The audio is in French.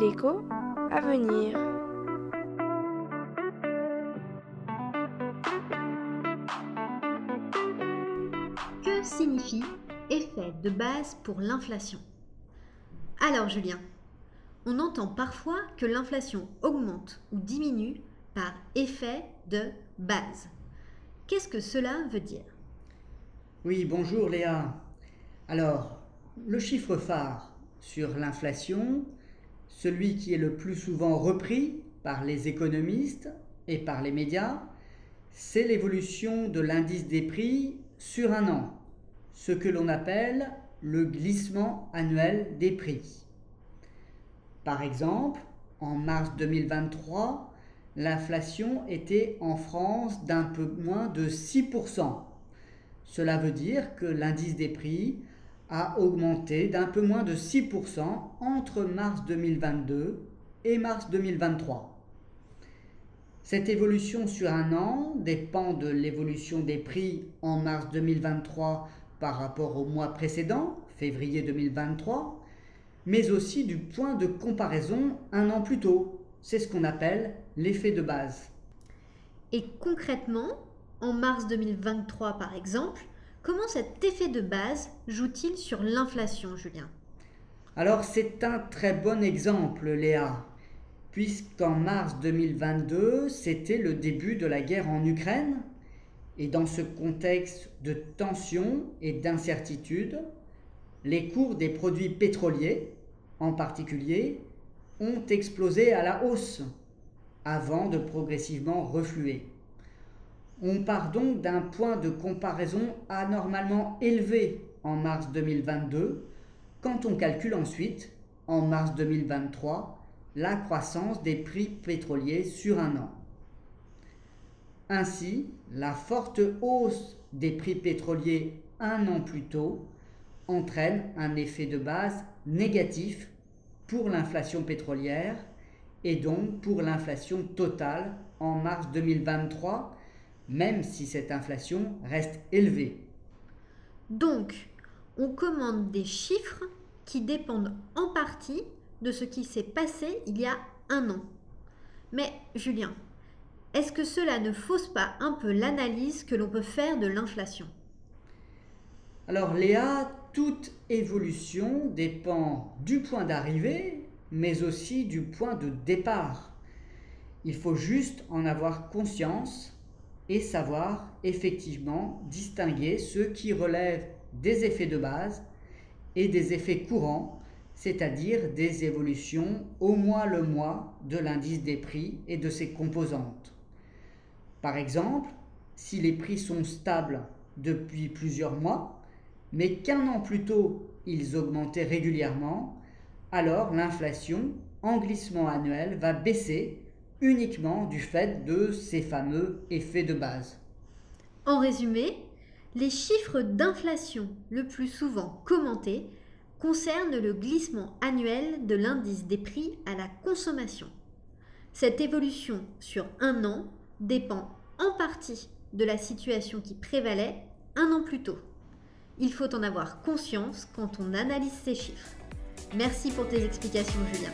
L'écho à venir. Que signifie effet de base pour l'inflation? Alors Julien, on entend parfois que l'inflation augmente ou diminue par effet de base. Qu'est-ce que cela veut dire? Oui, bonjour Léa. Alors, le chiffre phare sur l'inflation, celui qui est le plus souvent repris par les économistes et par les médias, c'est l'évolution de l'indice des prix sur un an, ce que l'on appelle le glissement annuel des prix. Par exemple, en mars 2023, l'inflation était en France d'un peu moins de 6%. Cela veut dire que l'indice des prix a augmenté d'un peu moins de 6% entre mars 2022 et mars 2023. Cette évolution sur un an dépend de l'évolution des prix en mars 2023 par rapport au mois précédent, février 2023, mais aussi du point de comparaison un an plus tôt. C'est ce qu'on appelle l'effet de base. Et concrètement, en mars 2023 par exemple, comment cet effet de base joue-t-il sur l'inflation, Julien? Alors c'est un très bon exemple, Léa puisqu'en mars 2022, c'était le début de la guerre en Ukraine, et dans ce contexte de tension et d'incertitude, les cours des produits pétroliers, en particulier, ont explosé à la hausse, avant de progressivement refluer. On part donc d'un point de comparaison anormalement élevé en mars 2022, quand on calcule ensuite, en mars 2023, la croissance des prix pétroliers sur un an. Ainsi, la forte hausse des prix pétroliers un an plus tôt entraîne un effet de base négatif pour l'inflation pétrolière et donc pour l'inflation totale en mars 2023, même si cette inflation reste élevée. Donc, on commande des chiffres qui dépendent en partie de ce qui s'est passé il y a un an. Mais Julien, est-ce que cela ne fausse pas un peu l'analyse que l'on peut faire de l'inflation? Alors Léa, toute évolution dépend du point d'arrivée, mais aussi du point de départ. Il faut juste en avoir conscience et savoir effectivement distinguer ceux qui relèvent des effets de base et des effets courants c'est-à-dire des évolutions au mois le mois de l'indice des prix et de ses composantes. Par exemple, si les prix sont stables depuis plusieurs mois, mais qu'un an plus tôt ils augmentaient régulièrement, alors l'inflation en glissement annuel va baisser uniquement du fait de ces fameux effets de base. En résumé, les chiffres d'inflation le plus souvent commentés concerne le glissement annuel de l'indice des prix à la consommation. Cette évolution sur un an dépend en partie de la situation qui prévalait un an plus tôt. Il faut en avoir conscience quand on analyse ces chiffres. Merci pour tes explications Julien.